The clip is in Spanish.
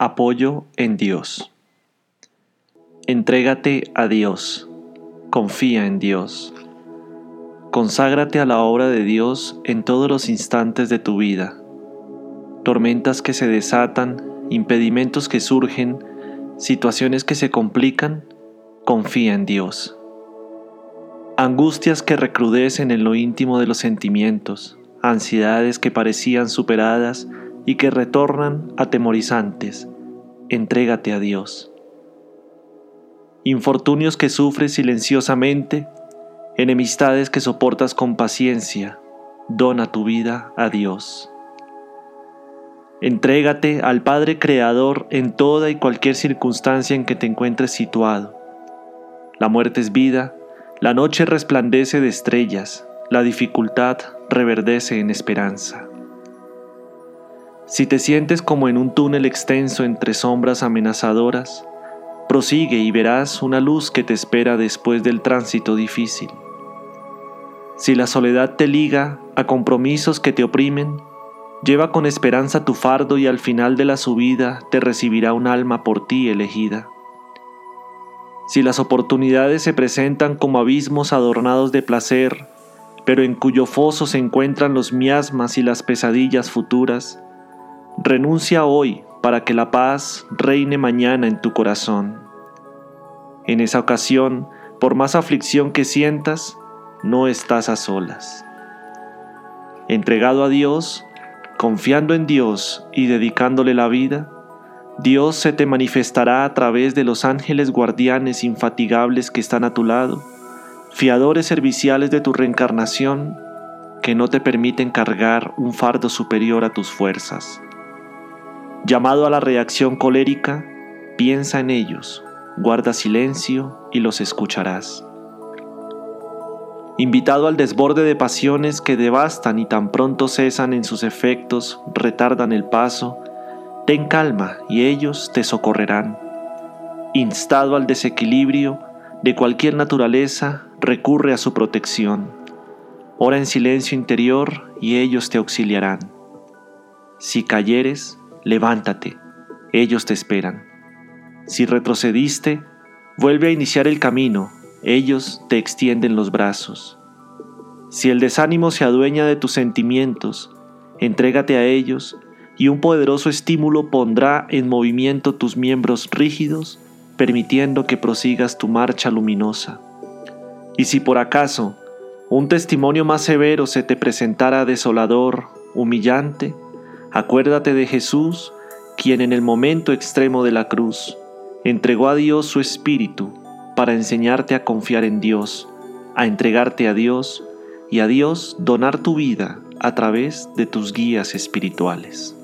Apoyo en Dios. Entrégate a Dios. Confía en Dios. Conságrate a la obra de Dios en todos los instantes de tu vida. Tormentas que se desatan, impedimentos que surgen, situaciones que se complican, confía en Dios. Angustias que recrudecen en lo íntimo de los sentimientos, ansiedades que parecían superadas, y que retornan atemorizantes, entrégate a Dios. Infortunios que sufres silenciosamente, enemistades que soportas con paciencia, dona tu vida a Dios. Entrégate al Padre Creador en toda y cualquier circunstancia en que te encuentres situado. La muerte es vida, la noche resplandece de estrellas, la dificultad reverdece en esperanza. Si te sientes como en un túnel extenso entre sombras amenazadoras, prosigue y verás una luz que te espera después del tránsito difícil. Si la soledad te liga a compromisos que te oprimen, lleva con esperanza tu fardo y al final de la subida te recibirá un alma por ti elegida. Si las oportunidades se presentan como abismos adornados de placer, pero en cuyo foso se encuentran los miasmas y las pesadillas futuras, Renuncia hoy para que la paz reine mañana en tu corazón. En esa ocasión, por más aflicción que sientas, no estás a solas. Entregado a Dios, confiando en Dios y dedicándole la vida, Dios se te manifestará a través de los ángeles guardianes infatigables que están a tu lado, fiadores serviciales de tu reencarnación, que no te permiten cargar un fardo superior a tus fuerzas. Llamado a la reacción colérica, piensa en ellos, guarda silencio y los escucharás. Invitado al desborde de pasiones que devastan y tan pronto cesan en sus efectos, retardan el paso, ten calma y ellos te socorrerán. Instado al desequilibrio de cualquier naturaleza, recurre a su protección. Ora en silencio interior y ellos te auxiliarán. Si cayeres, levántate, ellos te esperan. Si retrocediste, vuelve a iniciar el camino, ellos te extienden los brazos. Si el desánimo se adueña de tus sentimientos, entrégate a ellos y un poderoso estímulo pondrá en movimiento tus miembros rígidos, permitiendo que prosigas tu marcha luminosa. Y si por acaso un testimonio más severo se te presentara desolador, humillante, Acuérdate de Jesús, quien en el momento extremo de la cruz entregó a Dios su Espíritu para enseñarte a confiar en Dios, a entregarte a Dios y a Dios donar tu vida a través de tus guías espirituales.